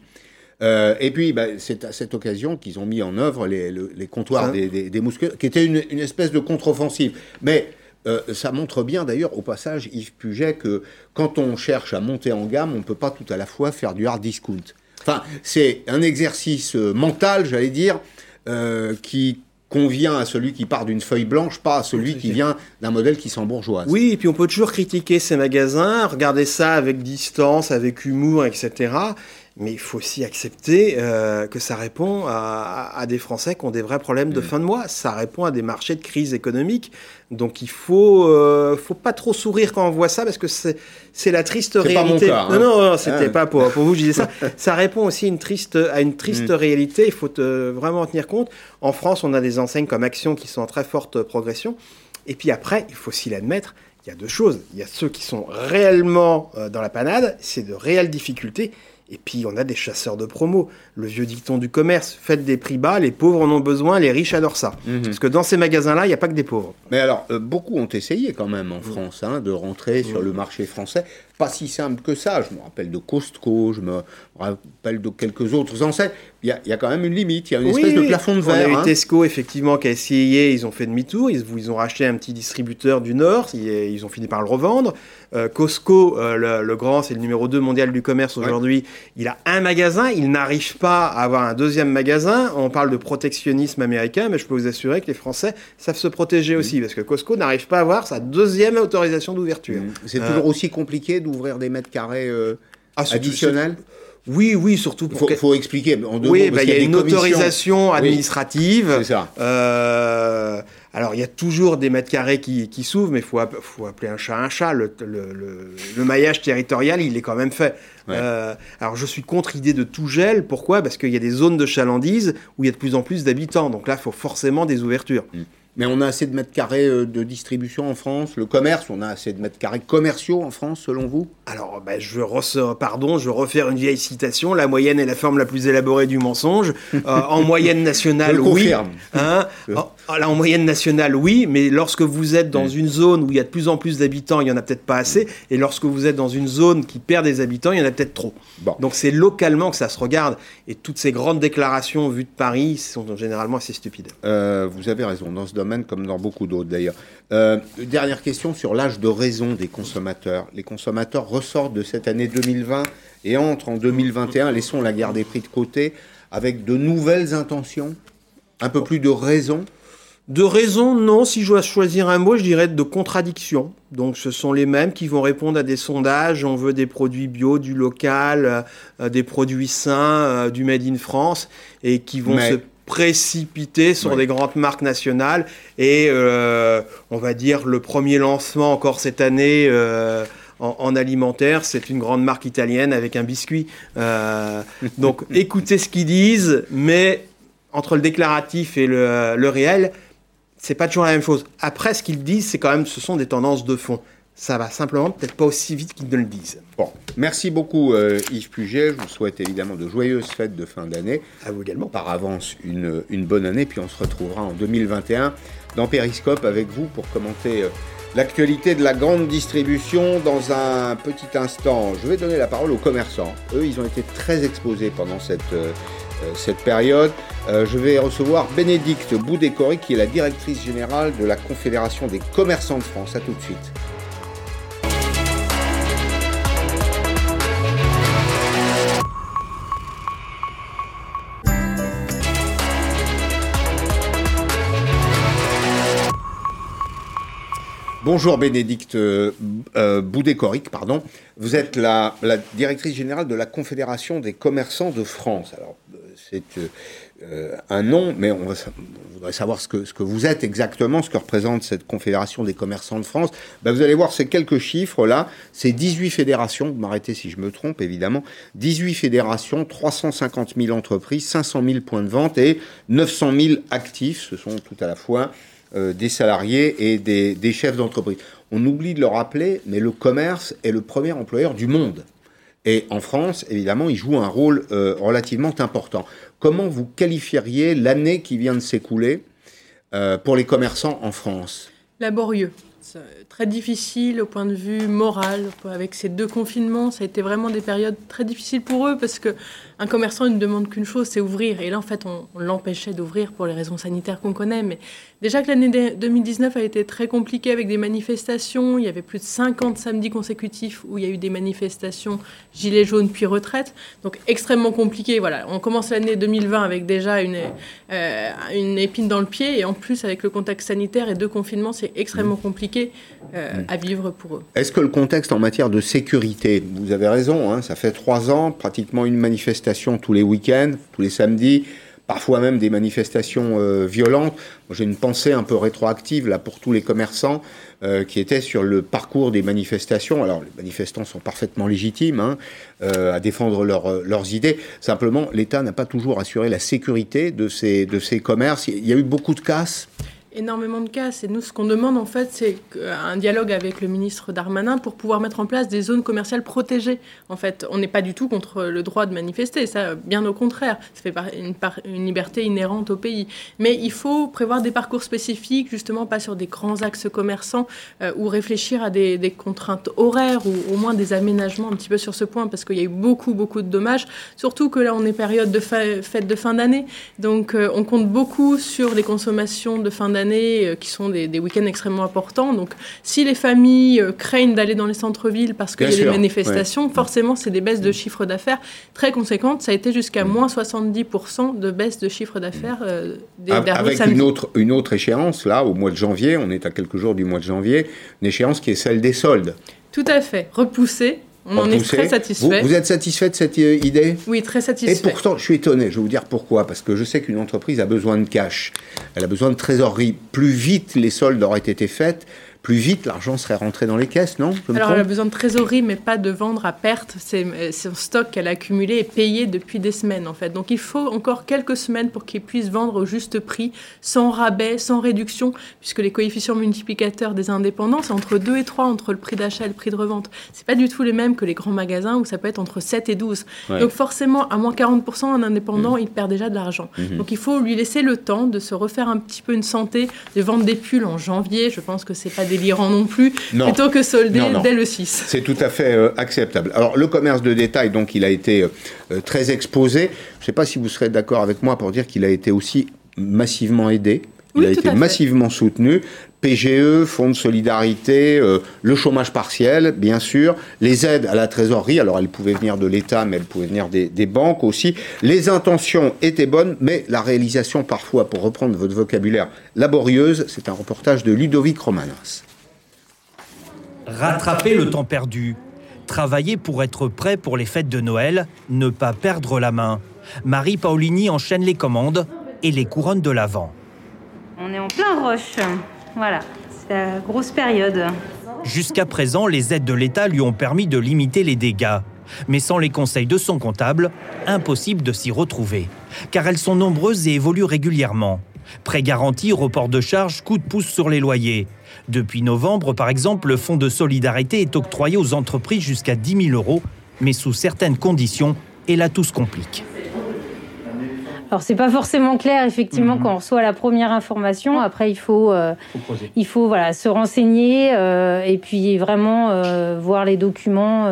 Euh, et puis, bah, c'est à cette occasion qu'ils ont mis en œuvre les, les comptoirs des, des, des qui était une, une, espèce de contre-offensive. Mais euh, ça montre bien d'ailleurs au passage, Yves Puget, que quand on cherche à monter en gamme, on ne peut pas tout à la fois faire du hard discount. Enfin, c'est un exercice mental, j'allais dire, euh, qui convient à celui qui part d'une feuille blanche, pas à celui qui vient d'un modèle qui s'embourgeoise. Oui, et puis on peut toujours critiquer ces magasins, regarder ça avec distance, avec humour, etc. Mais il faut aussi accepter euh, que ça répond à, à, des Français qui ont des vrais problèmes de mm. fin de mois. Ça répond à des marchés de crise économique. Donc il faut, euh, faut pas trop sourire quand on voit ça parce que c'est, la triste réalité. Pas mon cas, hein. Non, non, c'était ah. pas pour, pour vous que je disais ça. ça répond aussi une triste, à une triste mm. réalité. Il faut vraiment en tenir compte. En France, on a des enseignes comme Action qui sont en très forte progression. Et puis après, il faut aussi l'admettre, il y a deux choses. Il y a ceux qui sont réellement euh, dans la panade, c'est de réelles difficultés. Et puis on a des chasseurs de promo. Le vieux dicton du commerce, faites des prix bas, les pauvres en ont besoin, les riches adorent ça. Mhm. Parce que dans ces magasins-là, il n'y a pas que des pauvres. Mais alors, euh, beaucoup ont essayé quand même en France hein, de rentrer sur le marché français pas si simple que ça. Je me rappelle de Costco, je me rappelle de quelques autres enseignes. Il y a, il y a quand même une limite, il y a une espèce de plafond de verre. On a eu hein. Tesco, effectivement, qui a essayé, ils ont fait demi-tour, ils, ils, ont racheté un petit distributeur du Nord, ils, ont fini par le revendre. Euh, Costco, euh, le, grand, c'est le numéro 2 mondial du commerce aujourd'hui, il a un magasin, il n'arrive pas à avoir un deuxième magasin. On parle de protectionnisme américain, mais je peux vous assurer que les Français savent se protéger aussi, parce que Costco n'arrive pas à avoir sa deuxième autorisation d'ouverture. C'est toujours aussi compliqué de ouvrir des mètres carrés euh, ah, additionnels oui, oui, surtout pour. Il faut, expliquer. En oui, bah, il y a, une autorisation administrative. c'est ça. Euh, alors, il y a toujours des mètres carrés qui, s'ouvrent, mais il faut, faut, appeler un chat un chat. Le, le, maillage territorial, il est quand même fait. Euh, alors, je suis contre l'idée de tout gel. Pourquoi? Parce qu'il y a des zones de chalandise où il y a de plus en plus d'habitants. Donc là, il faut forcément des ouvertures. Mm. Mais on a assez de mètres carrés euh, de distribution en France. Le commerce, on a assez de mètres carrés commerciaux en France, selon vous? Alors, ben, je ressors, pardon, je vais refaire une vieille citation. La moyenne est la forme la plus élaborée du mensonge. Euh, en moyenne nationale, je oui. Hein en, moyenne nationale, oui, mais lorsque vous êtes dans une zone où il y a de plus en plus d'habitants, il y en a peut-être pas assez. Et lorsque vous êtes dans une zone qui perd des habitants, il y en a peut-être trop. Bon. Donc c'est localement que ça se regarde. Et toutes ces grandes déclarations vues de Paris sont généralement assez stupides. Euh, vous avez raison. Dans ce domaine comme dans beaucoup d'autres d'ailleurs. Euh, dernière question sur l'âge de raison des consommateurs. Les consommateurs ressortent de cette année 2020 et entrent en 2021, laissons la guerre des prix de côté, avec de nouvelles intentions, un peu plus de raison de raison, non. Si je dois choisir un mot, je dirais de contradiction. Donc, ce sont les mêmes qui vont répondre à des sondages. On veut des produits bio, du local, euh, des produits sains, euh, du made in France, et qui vont se précipité sur des grandes marques nationales. Et euh, on va dire le premier lancement encore cette année euh, en, alimentaire, c'est une grande marque italienne avec un biscuit. Euh, donc écoutez ce qu'ils disent, mais entre le déclaratif et le, le réel, c'est pas toujours la même chose. Après, ce qu'ils disent, c'est quand même, ce sont des tendances de fond ça va simplement peut-être pas aussi vite qu'ils ne le disent. Bon, merci beaucoup euh, Yves Puget. Je vous souhaite évidemment de joyeuses fêtes de fin d'année. À vous également. Par avance, une, une, bonne année. Puis on se retrouvera en 2021 dans Périscope avec vous pour commenter euh, l'actualité de la grande distribution dans un petit instant. Je vais donner la parole aux commerçants. Eux, ils ont été très exposés pendant cette, euh, cette période. je vais recevoir Bénédicte Boudécory, qui est la directrice générale de la Confédération des commerçants de France. À tout de suite. Bonjour Bénédicte euh, euh pardon. Vous êtes la, directrice générale de la Confédération des commerçants de France. Alors, euh, c'est un nom, mais on, voudrait savoir ce que, vous êtes exactement, ce que représente cette Confédération des commerçants de France. Ben, vous allez voir ces quelques chiffres là. C'est 18 fédérations, vous m'arrêtez si je me trompe évidemment. 18 fédérations, 350 000 entreprises, 500 000 points de vente et 900 000 actifs. Ce sont tout à la fois euh, des salariés et des, chefs d'entreprise. On oublie de le rappeler, mais le commerce est le premier employeur du monde. Et en France, évidemment, il joue un rôle euh, relativement important. Comment vous qualifieriez l'année qui vient de s'écouler euh, pour les commerçants en France? Laborieux. Très difficile au point de vue moral. Avec ces deux confinements, ça a été vraiment des périodes très difficiles pour eux parce que un commerçant ne demande qu'une chose, c'est ouvrir. Et là, en fait, on, l'empêchait d'ouvrir pour les raisons sanitaires qu'on connaît. Mais déjà que l'année 2019 a été très compliquée avec des manifestations, il y avait plus de 50 samedis consécutifs où il y a eu des manifestations, gilets jaunes puis retraite. Donc extrêmement compliqué. Voilà, on commence l'année 2020 avec déjà une, euh, une épine dans le pied. Et en plus, avec le contexte sanitaire et deux confinements, c'est extrêmement mmh. Compliqué euh, mmh. à vivre pour eux. Est-ce que le contexte en matière de sécurité, vous avez raison, hein, ça fait trois ans, pratiquement une manifestation tous les week-ends, tous les samedis, parfois même des manifestations euh, violentes. J'ai une pensée un peu rétroactive là pour tous les commerçants euh, qui étaient sur le parcours des manifestations. Alors les manifestants sont parfaitement légitimes hein, euh, à défendre leurs idées. Simplement, l'État n'a pas toujours assuré la sécurité de ces, de ces commerces. Il y a eu beaucoup de casses énormément de cas. Et nous, ce qu'on demande, en fait, c'est un dialogue avec le ministre Darmanin pour pouvoir mettre en place des zones commerciales protégées. En fait, on n'est pas du tout contre le droit de manifester, ça, bien au contraire. Ça fait une, une liberté inhérente au pays. Mais il faut prévoir des parcours spécifiques, justement, pas sur des grands axes commerçants, euh, ou réfléchir à des, contraintes horaires, ou au moins des aménagements un petit peu sur ce point, parce qu'il y a eu beaucoup, beaucoup de dommages. Surtout que là, on est période de fête de fin d'année. Donc, euh, on compte beaucoup sur les consommations de fin d'année euh, qui sont des, week-ends extrêmement importants. Donc, si les familles euh, craignent d'aller dans les centres-villes parce qu'il y a des manifestations, forcément, c'est des baisses de chiffre d'affaires très conséquentes. Ça a été jusqu'à mm. moins 70% de baisse de chiffre d'affaires euh, des derniers Avec une autre, une autre échéance, là, au mois de janvier, on est à quelques jours du mois de janvier, une échéance qui est celle des soldes. Tout à fait, repoussée on en est très satisfait. Vous, êtes satisfait de cette euh, idée? Oui, très satisfait. Et pourtant, je suis étonné. Je vais vous dire pourquoi. Parce que je sais qu'une entreprise a besoin de cash. Elle a besoin de trésorerie. Plus vite les soldes auraient été faits, plus vite l'argent serait rentré dans les caisses, non? Alors elle a besoin de trésorerie, mais pas de vendre à perte. C'est euh, son stock qu'elle a accumulé et payé depuis des semaines en fait. Donc il faut encore quelques semaines pour qu'il puisse vendre au juste prix, sans rabais, sans réduction, puisque les coefficients multiplicateurs des indépendants, c'est entre 2 et 3 entre le prix d'achat et le prix de revente. C'est pas du tout les mêmes que les grands magasins où ça peut être entre 7 et 12. Donc forcément, à moins 40%, un indépendant, mmh. il perd déjà de l'argent. Mmh. Donc il faut lui laisser le temps de se refaire un petit peu une santé, de vendre des pulls en janvier. Je pense que c'est pas délirant non plus, plutôt que solder dès le 6. C'est tout à fait euh, acceptable. Alors le commerce de détail, donc, il a été euh, très exposé. Je ne sais pas si vous serez d'accord avec moi pour dire qu'il a été aussi massivement aidé. Il a été massivement soutenu. PGE, Fonds de solidarité, euh, le chômage partiel, bien sûr, les aides à la trésorerie, alors elles pouvaient venir de l'État, mais elles pouvaient venir des, des, banques aussi. Les intentions étaient bonnes, mais la réalisation parfois, pour reprendre votre vocabulaire, laborieuse, c'est un reportage de Ludovic Romanas. Rattraper le temps perdu, travailler pour être prêt pour les fêtes de Noël, ne pas perdre la main. Marie Paolini enchaîne les commandes et les couronnes de l'Avent. On est en plein rush. Voilà, c'est la grosse période. Jusqu'à présent, les aides de l'État lui ont permis de limiter les dégâts. Mais sans les conseils de son comptable, impossible de s'y retrouver. Car elles sont nombreuses et évoluent régulièrement. Prêts garantis, report de charges, coup de pouce sur les loyers. Depuis novembre, par exemple, le fonds de solidarité est octroyé aux entreprises jusqu'à 10 000 euros, mais sous certaines conditions, et là tout se complique. Alors c'est pas forcément clair effectivement mhm. quand on reçoit la première information. Après il faut euh, il faut voilà se renseigner euh, et puis vraiment euh, voir les documents,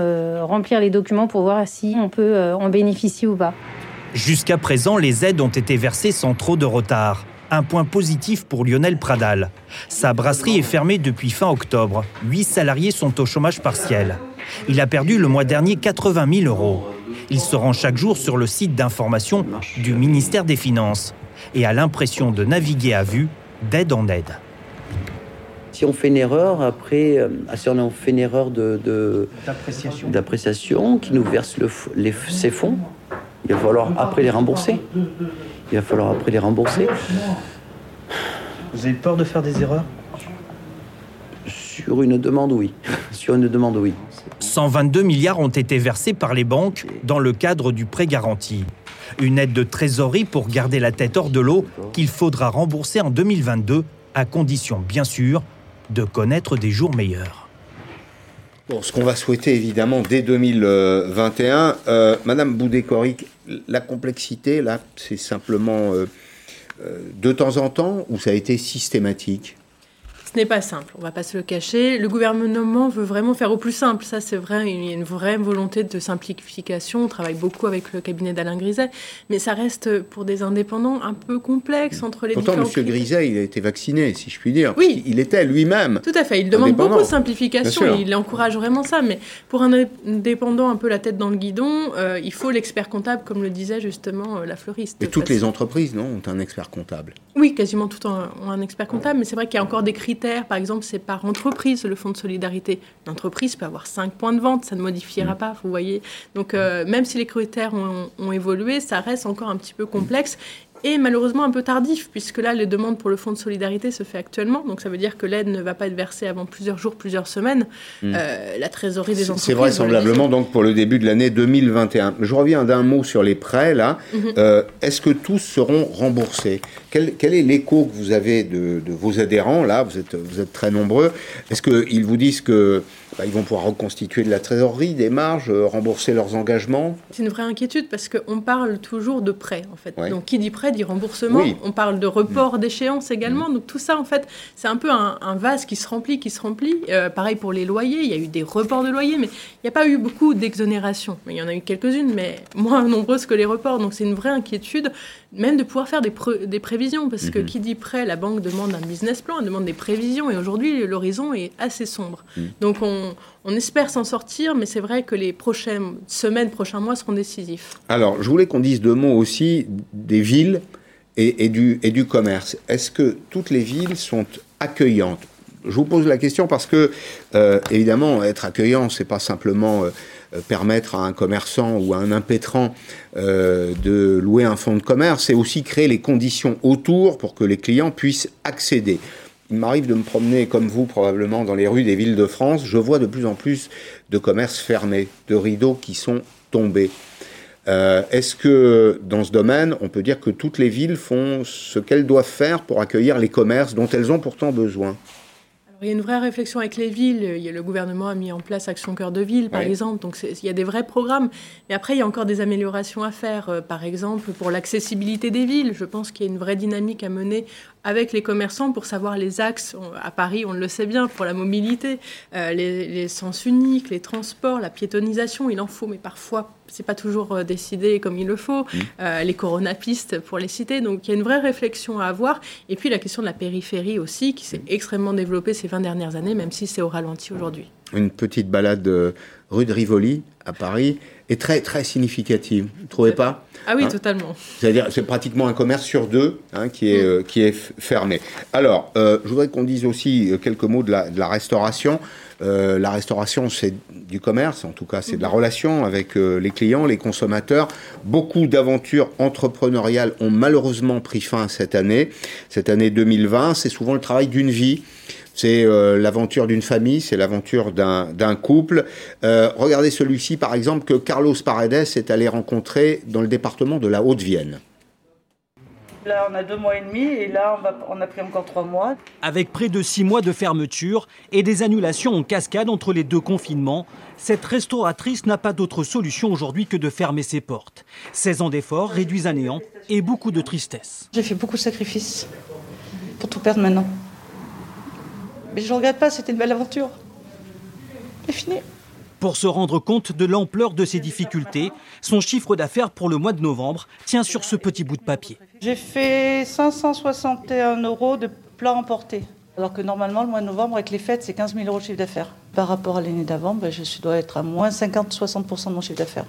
remplir les documents pour voir si on peut en bénéficier ou pas. Jusqu'à présent, les aides ont été versées sans trop de retard. Un point positif pour Lionel Pradal. Sa brasserie est fermée depuis fin octobre. Huit salariés sont au chômage partiel. Il a perdu le mois dernier 80 000 euros. Il se rend chaque jour sur le site d'information du ministère des Finances et a l'impression de naviguer à vue d'aide en aide. Si on fait une erreur, après, euh, si on fait une erreur d'appréciation qui nous verse le, les, ces fonds, il va falloir après les rembourser. Il va falloir après les rembourser. Vous avez peur de faire des erreurs? Sur une demande, oui. Sur une demande, oui. 122 milliards ont été versés par les banques dans le cadre du prêt garanti. Une aide de trésorerie pour garder la tête hors de l'eau qu'il faudra rembourser en 2022, à condition bien sûr de connaître des jours meilleurs. Bon, ce qu'on va souhaiter évidemment dès 2021, euh, Madame Boudécoric, la complexité là, c'est simplement euh, euh, de temps en temps ou ça a été systématique? Ce n'est pas simple, on va pas se le cacher. Le gouvernement veut vraiment faire au plus simple. Ça, c'est vrai, il y a une vraie volonté de simplification. On travaille beaucoup avec le cabinet d'Alain Griset, mais ça reste pour des indépendants un peu complexe entre les Pourtant, différents M. critères. Griset, il a été vacciné, si je puis dire. Oui. Il était lui-même. Tout à fait, il demande beaucoup de simplification, il encourage vraiment ça, mais pour un indépendant un peu la tête dans le guidon, euh, il faut l'expert comptable, comme le disait justement euh, la fleuriste. Mais toutes les entreprises, non, ont un expert comptable. Oui, quasiment tout ont ont un expert comptable, mais c'est vrai qu'il y a encore des critères. Par exemple, c'est par entreprise le fonds de solidarité. Une entreprise peut avoir 5 points de vente, ça ne modifiera pas, vous voyez. Donc, euh, même si les critères ont, ont évolué, ça reste encore un petit peu complexe. Et malheureusement un peu tardif, puisque là, les demandes pour le fonds de solidarité se fait actuellement. Donc ça veut dire que l'aide ne va pas être versée avant plusieurs jours, plusieurs semaines. Mm. Euh, la trésorerie des entreprises. C'est vraisemblablement donc pour le début de l'année 2021. Je reviens d'un mot sur les prêts là. Mhm. Euh, Est-ce que tous seront remboursés? Quel, quel est l'écho que vous avez de, de vos adhérents là? Vous êtes vous êtes très nombreux. Est-ce qu'ils vous disent que bah, ils vont pouvoir reconstituer de la trésorerie, des marges, euh, rembourser leurs engagements C'est une vraie inquiétude parce qu'on parle toujours de prêt en fait. Ouais. Donc qui dit prêt dit remboursement. Oui. On parle de report d'échéance également. Donc tout ça en fait, c'est un peu un, un vase qui se remplit, qui se remplit. Euh, pareil pour les loyers, il y a eu des reports de loyers, mais il n'y a pas eu beaucoup d'exonérations. Il y en a eu quelques-unes, mais moins nombreuses que les reports. Donc c'est une vraie inquiétude, même de pouvoir faire des, pré- des prévisions parce que Mhm. qui dit prêt, la banque demande un business plan, elle demande des prévisions. Et aujourd'hui, l'horizon est assez sombre. Mhm. Donc on, on espère s'en sortir, mais c'est vrai que les prochaines semaines, prochains mois seront décisifs. Alors, je voulais qu'on dise deux mots aussi des villes et, et du, et du commerce. Est-ce que toutes les villes sont accueillantes? Je vous pose la question parce que, euh, évidemment, être accueillant, c'est pas simplement euh, euh, permettre à un commerçant ou à un impétrant de louer un fonds de commerce, c'est aussi créer les conditions autour pour que les clients puissent accéder. Il m'arrive de me promener, comme vous probablement, dans les rues des villes de France. Je vois de plus en plus de commerces fermés, de rideaux qui sont tombés. Est-ce que dans ce domaine, on peut dire que toutes les villes font ce qu'elles doivent faire pour accueillir les commerces dont elles ont pourtant besoin? Il y a une vraie réflexion avec les villes. Le gouvernement a mis en place Action Cœur de Ville, par exemple. Donc, il y a des vrais programmes. Mais après, il y a encore des améliorations à faire. Euh, par exemple, pour l'accessibilité des villes, je pense qu'il y a une vraie dynamique à mener avec les commerçants pour savoir les axes. On- À Paris, on le sait bien, pour la mobilité, euh, les, les sens uniques, les transports, la piétonisation, il en faut, mais parfois, c'est pas toujours euh, décidé comme il le faut. Euh, les coronapistes, pour les citer. Donc, il y a une vraie réflexion à avoir. Et puis, la question de la périphérie aussi, qui s'est extrêmement développée ces 20 dernières années, même si c'est au ralenti aujourd'hui. Une petite balade rue de Rivoli à Paris est très très significative. Vous ne trouvez pas Ah oui, Hein totalement. C'est-à-dire, c'est pratiquement un commerce sur deux hein, qui est, euh, qui est fermé. Alors, euh, je voudrais qu'on dise aussi euh, quelques mots de la, de la restauration. Euh, la restauration, c'est du commerce, en tout cas, c'est de la relation avec euh, les clients, les consommateurs. Beaucoup d'aventures entrepreneuriales ont malheureusement pris fin cette année. Cette année 2020, c'est souvent le travail d'une vie. C'est euh, l'aventure d'une famille, c'est l'aventure d'un d'un couple. Euh, regardez celui-ci, par exemple, que Carlos Paredes est allé rencontrer dans le département de la Haute-Vienne. Là, on a deux mois et demi et là, on, va, on a pris encore trois mois. Avec près de six mois de fermeture et des annulations en cascade entre les deux confinements, cette restauratrice n'a pas d'autre solution aujourd'hui que de fermer ses portes. 16 ans d'efforts réduisent à néant et beaucoup de tristesse. J'ai fait beaucoup de sacrifices pour tout perdre maintenant. Mais je ne regrette pas, c'était une belle aventure. C'est fini. Pour se rendre compte de l'ampleur de ses difficultés, son chiffre d'affaires pour le mois de novembre tient sur ce petit bout de papier. J'ai fait 561 euros de plats emportés. Alors que normalement, le mois de novembre, avec les fêtes, c'est 15 000 euros de chiffre d'affaires. Par rapport à l'année d'avant, ben, je dois être à moins 50-60% de mon chiffre d'affaires.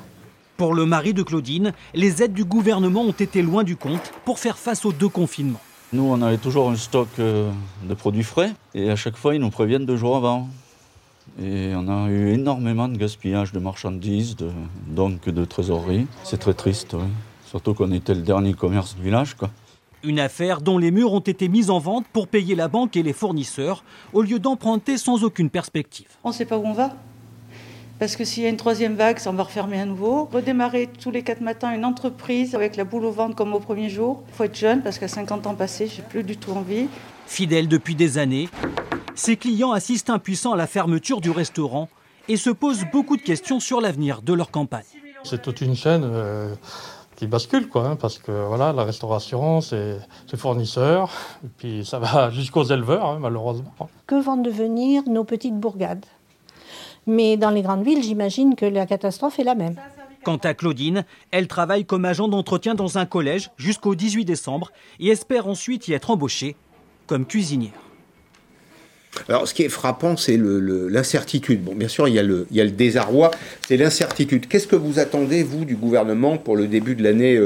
Pour le mari de Claudine, les aides du gouvernement ont été loin du compte pour faire face aux deux confinements. Nous, on avait toujours un stock euh, de produits frais et à chaque fois, ils nous préviennent deux jours avant. Et on a eu énormément de gaspillage de marchandises, de, donc de trésorerie. C'est très triste, oui. Surtout qu'on était le dernier commerce du village, quoi. Une affaire dont les murs ont été mis en vente pour payer la banque et les fournisseurs, au lieu d'emprunter sans aucune perspective. On ne sait pas où on va? Parce que s'il y a une troisième vague, ça, on va refermer à nouveau. Redémarrer tous les quatre matins une entreprise avec la boule au ventre comme au premier jour. Il faut être jeune parce qu'à 50 ans passés, j'ai plus du tout envie. Fidèle depuis des années, ses clients assistent impuissants à la fermeture du restaurant et se posent beaucoup de questions sur l'avenir de leur campagne. C'est toute une chaîne. euh, qui bascule, quoi, hein, parce que voilà, la restauration, c'est fournisseurs, et puis ça va jusqu'aux éleveurs, hein, malheureusement. Que vont devenir nos petites bourgades? Mais dans les grandes villes, j'imagine que la catastrophe est la même. Quant à Claudine, elle travaille comme agent d'entretien dans un collège jusqu'au 18 décembre et espère ensuite y être embauchée comme cuisinière. Alors, ce qui est frappant, c'est l'incertitude. Bon, bien sûr, il y a le, il y a le désarroi, c'est l'incertitude. Qu'est-ce que vous attendez, vous, du gouvernement pour le début de l'année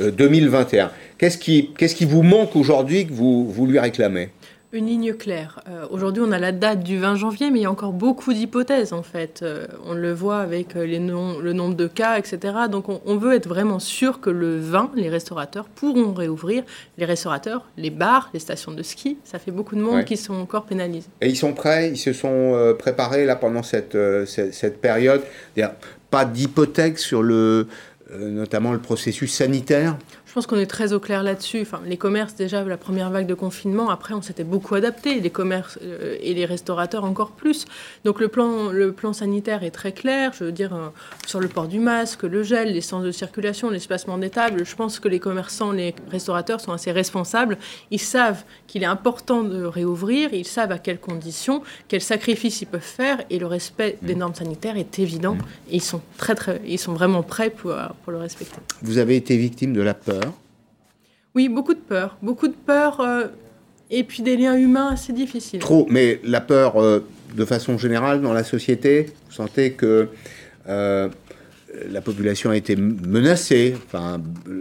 2021 euh, euh, Qu'est-ce qui, qu'est-ce qui vous manque aujourd'hui que vous, vous lui réclamez? Une ligne claire. Euh, aujourd'hui, on a la date du 20 janvier, mais il y a encore beaucoup d'hypothèses, en fait. Euh, on le voit avec euh, les le nombre de cas, etc. Donc, on, veut être vraiment sûr que le 20, les restaurateurs pourront réouvrir. Les restaurateurs, les bars, les stations de ski, ça fait beaucoup de monde qui sont encore pénalisés. Et ils sont prêts Ils se sont préparés, là, pendant cette, cette, cette période Pas d'hypothèque sur le, notamment le processus sanitaire je pense qu'on est très au clair là-dessus. Enfin, les commerces, déjà, la première vague de confinement, après, on s'était beaucoup adapté, les commerces euh, et les restaurateurs encore plus. Donc, le plan, le plan sanitaire est très clair. Je veux dire, euh, sur le port du masque, le gel, les sens de circulation, l'espacement des tables, je pense que les commerçants, les restaurateurs sont assez responsables. Ils savent qu'il est important de réouvrir, ils savent à quelles conditions, quels sacrifices ils peuvent faire, et le respect des normes sanitaires est évident. Et ils sont, très, très, ils sont vraiment prêts pour, pour le respecter. Vous avez été victime de la peur oui, beaucoup de peur. Beaucoup de peur euh, et puis des liens humains assez difficiles. Trop, mais la peur euh, de façon générale dans la société, vous sentez que euh, la population a été menacée, enfin,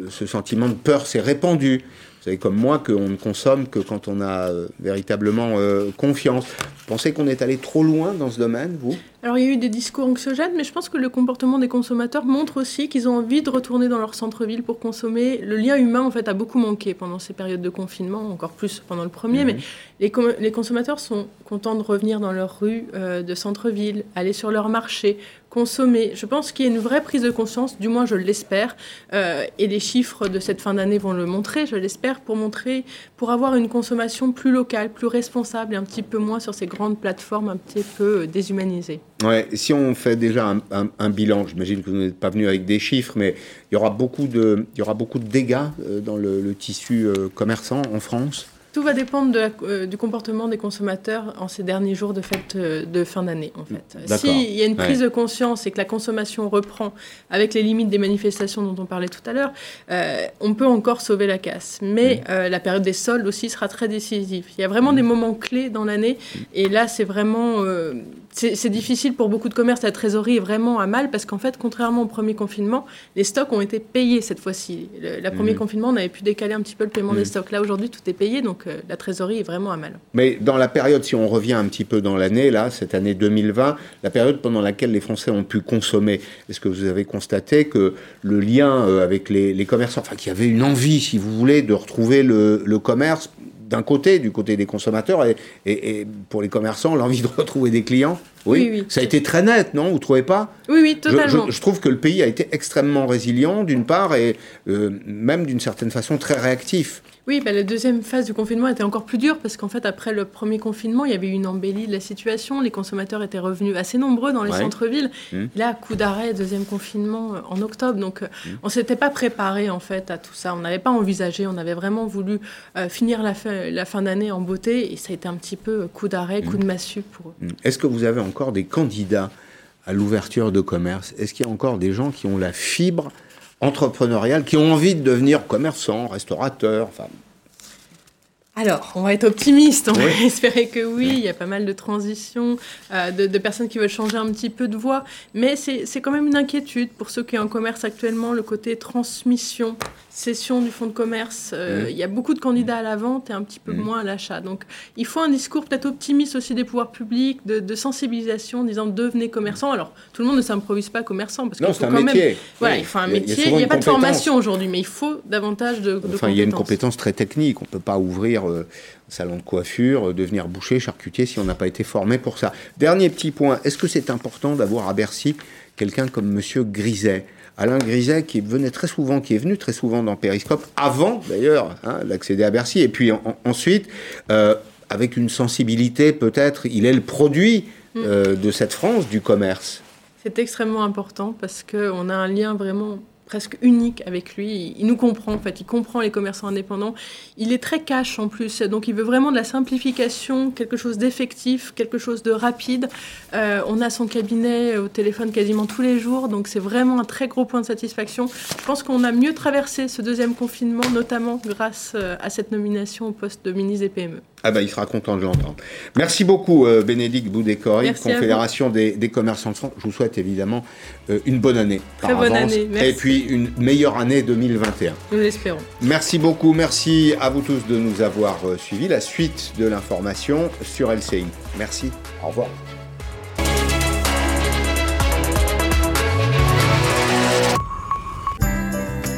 ce sentiment de peur s'est répandu. Vous savez comme moi qu'on ne consomme que quand on a véritablement confiance. Pensez qu'on est allé trop loin dans ce domaine, vous? Alors il y a eu des discours anxiogènes, mais je pense que le comportement des consommateurs montre aussi qu'ils ont envie de retourner dans leur centre-ville pour consommer. Le lien humain, en fait, a beaucoup manqué pendant ces périodes de confinement, encore plus pendant le premier. Mhm. Mais les, consommateurs sont contents de revenir dans leur rue euh, de centre-ville, aller sur leur marché, consommer. Je pense qu'il y a une vraie prise de conscience, du moins je l'espère, euh, et les chiffres de cette fin d'année vont le montrer, je l'espère, pour montrer, pour avoir une consommation plus locale, plus responsable et un petit peu moins sur ces grandes plateformes un petit peu déshumanisées. Ouais, si on fait déjà un, bilan, j'imagine que vous n'êtes pas venu avec des chiffres, mais il y aura beaucoup de, il y aura beaucoup de dégâts euh, dans le, tissu euh, commerçant en France? Tout va dépendre euh, du comportement des consommateurs en ces derniers jours de fête de fin d'année, en fait. S'il y a une prise de conscience et que la consommation reprend avec les limites des manifestations dont on parlait tout à l'heure, on peut encore sauver la casse. Mais mm. la période des soldes aussi sera très décisive. Il y a vraiment mm. des moments clés dans l'année, et là, c'est vraiment c'est difficile pour beaucoup de commerces. La trésorerie est vraiment à mal parce qu'en fait, contrairement au premier confinement, les stocks ont été payés cette fois-ci. Le premier mmh. confinement, on avait pu décaler un petit peu le paiement des stocks. Là, aujourd'hui, tout est payé, donc euh, la trésorerie est vraiment à mal. Mais dans la période, si on revient un petit peu dans l'année, là, cette année 2020, la période pendant laquelle les Français ont pu consommer, est-ce que vous avez constaté que le lien euh, avec les, commerçants, enfin, qu'il y avait une envie, si vous voulez, de retrouver le, le commerce d'un côté, du côté des consommateurs, et, et, pour les commerçants, l'envie de retrouver des clients. Oui, ça a été très net, non Vous trouvez pas? Oui, oui, totalement. Je, trouve que le pays a été extrêmement résilient, d'une part, et euh, même d'une certaine façon très réactif. Oui, bah, la deuxième phase du confinement était encore plus dure parce qu'en fait, après le premier confinement, il y avait eu une embellie de la situation. Les consommateurs étaient revenus assez nombreux dans les centres-villes. Mmh. Là, coup d'arrêt, deuxième confinement euh, en octobre. Donc, euh, mmh. on s'était pas préparé en fait à tout ça. On n'avait pas envisagé. On avait vraiment voulu euh, finir la fin, la fin d'année en beauté et ça a été un petit peu coup d'arrêt, coup de mmh. massue pour eux. Est-ce que vous avez encore des candidats à l'ouverture de commerce? Est-ce qu'il y a encore des gens qui ont la fibre entrepreneuriales qui ont envie de devenir commerçants, restaurateurs, enfin, alors, on va être optimiste, on va espérer que oui, il y a pas mal de transitions, euh, de, de, personnes qui veulent changer un petit peu de voie, mais c'est quand même une inquiétude pour ceux qui ont en commerce actuellement, le côté transmission, cession du fonds de commerce. Euh, il y a beaucoup de candidats à la vente et un petit peu moins à l'achat. Donc, il faut un discours peut-être optimiste aussi des pouvoirs publics, de, de, sensibilisation, disant devenez commerçant. Alors, tout le monde ne s'improvise pas commerçant, parce qu'il faut quand métier. même... Voilà, il faut un métier. Il n'y a, pas de formation aujourd'hui, mais il faut davantage de, de enfin, il y a une compétence très technique. On ne peut pas ouvrir euh, salon de coiffure, euh, devenir boucher, charcutier si on n'a pas été formé pour ça. Dernier petit point, est-ce que c'est important d'avoir à Bercy quelqu'un comme Monsieur Griset? Alain Griset qui venait très souvent, qui est venu très souvent dans Périscope, avant d'ailleurs hein, d'accéder à Bercy, et puis ensuite, euh, avec une sensibilité peut-être, il est le produit mm. de cette France du commerce. C'est extrêmement important parce qu'on a un lien vraiment presque unique avec lui. Il, nous comprend, en fait. Il comprend les commerçants indépendants. Il est très cash en plus. Donc, il veut vraiment de la simplification, quelque chose d'effectif, quelque chose de rapide. Euh, on a son cabinet au téléphone quasiment tous les jours. Donc, c'est vraiment un très gros point de satisfaction. Je pense qu'on a mieux traversé ce deuxième confinement, notamment grâce euh, à cette nomination au poste de ministre des PME. Ah bah, il sera content de l'entendre. Merci beaucoup, euh, Bénédicte Boudécory, Confédération des, commerçants de France. Je vous souhaite évidemment euh, une bonne année. Très bonne année, merci. Et puis une meilleure année 2021. Nous l'espérons. Merci beaucoup. Merci à vous tous de nous avoir euh, suivis. La suite de l'information sur LCI. Merci. Au revoir.